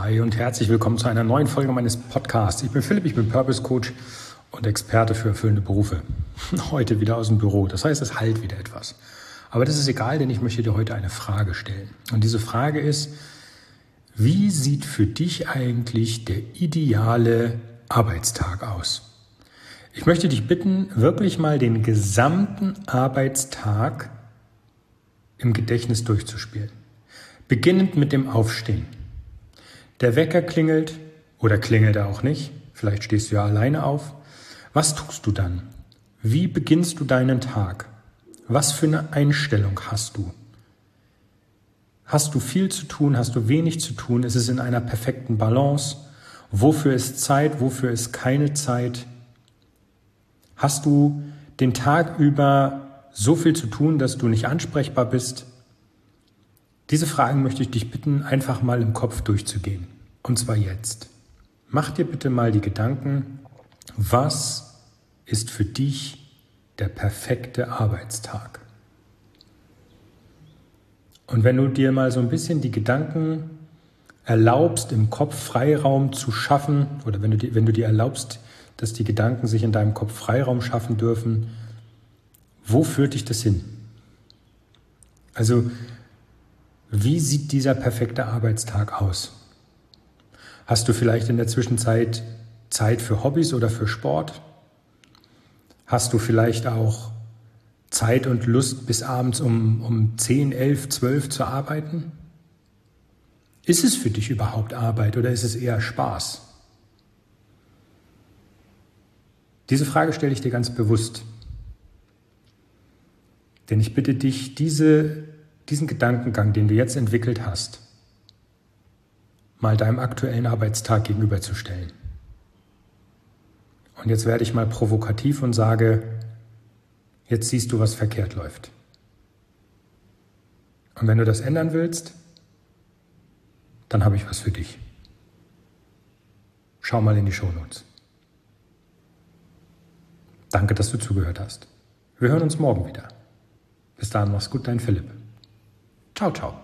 Hi und herzlich willkommen zu einer neuen Folge meines Podcasts. Ich bin Philipp, ich bin Purpose Coach und Experte für erfüllende Berufe. Heute wieder aus dem Büro. Das heißt, es halt wieder etwas. Aber das ist egal, denn ich möchte dir heute eine Frage stellen. Und diese Frage ist, wie sieht für dich eigentlich der ideale Arbeitstag aus? Ich möchte dich bitten, wirklich mal den gesamten Arbeitstag im Gedächtnis durchzuspielen. Beginnend mit dem Aufstehen. Der Wecker klingelt oder klingelt er auch nicht. Vielleicht stehst du ja alleine auf. Was tust du dann? Wie beginnst du deinen Tag? Was für eine Einstellung hast du? Hast du viel zu tun? Hast du wenig zu tun? Ist es in einer perfekten Balance? Wofür ist Zeit? Wofür ist keine Zeit? Hast du den Tag über so viel zu tun, dass du nicht ansprechbar bist? Diese Fragen möchte ich dich bitten, einfach mal im Kopf durchzugehen. Und zwar jetzt. Mach dir bitte mal die Gedanken, was ist für dich der perfekte Arbeitstag? Und wenn du dir mal so ein bisschen die Gedanken erlaubst, im Kopf Freiraum zu schaffen, oder wenn du, dir, wenn du dir erlaubst, dass die Gedanken sich in deinem Kopf Freiraum schaffen dürfen, wo führt dich das hin? Also wie sieht dieser perfekte Arbeitstag aus? Hast du vielleicht in der Zwischenzeit Zeit für Hobbys oder für Sport? Hast du vielleicht auch Zeit und Lust, bis abends um, um 10, 11, 12 zu arbeiten? Ist es für dich überhaupt Arbeit oder ist es eher Spaß? Diese Frage stelle ich dir ganz bewusst. Denn ich bitte dich, diese diesen Gedankengang, den du jetzt entwickelt hast, mal deinem aktuellen Arbeitstag gegenüberzustellen. Und jetzt werde ich mal provokativ und sage, jetzt siehst du, was verkehrt läuft. Und wenn du das ändern willst, dann habe ich was für dich. Schau mal in die Shownotes. Danke, dass du zugehört hast. Wir hören uns morgen wieder. Bis dahin, mach's gut, dein Philipp. 臭臭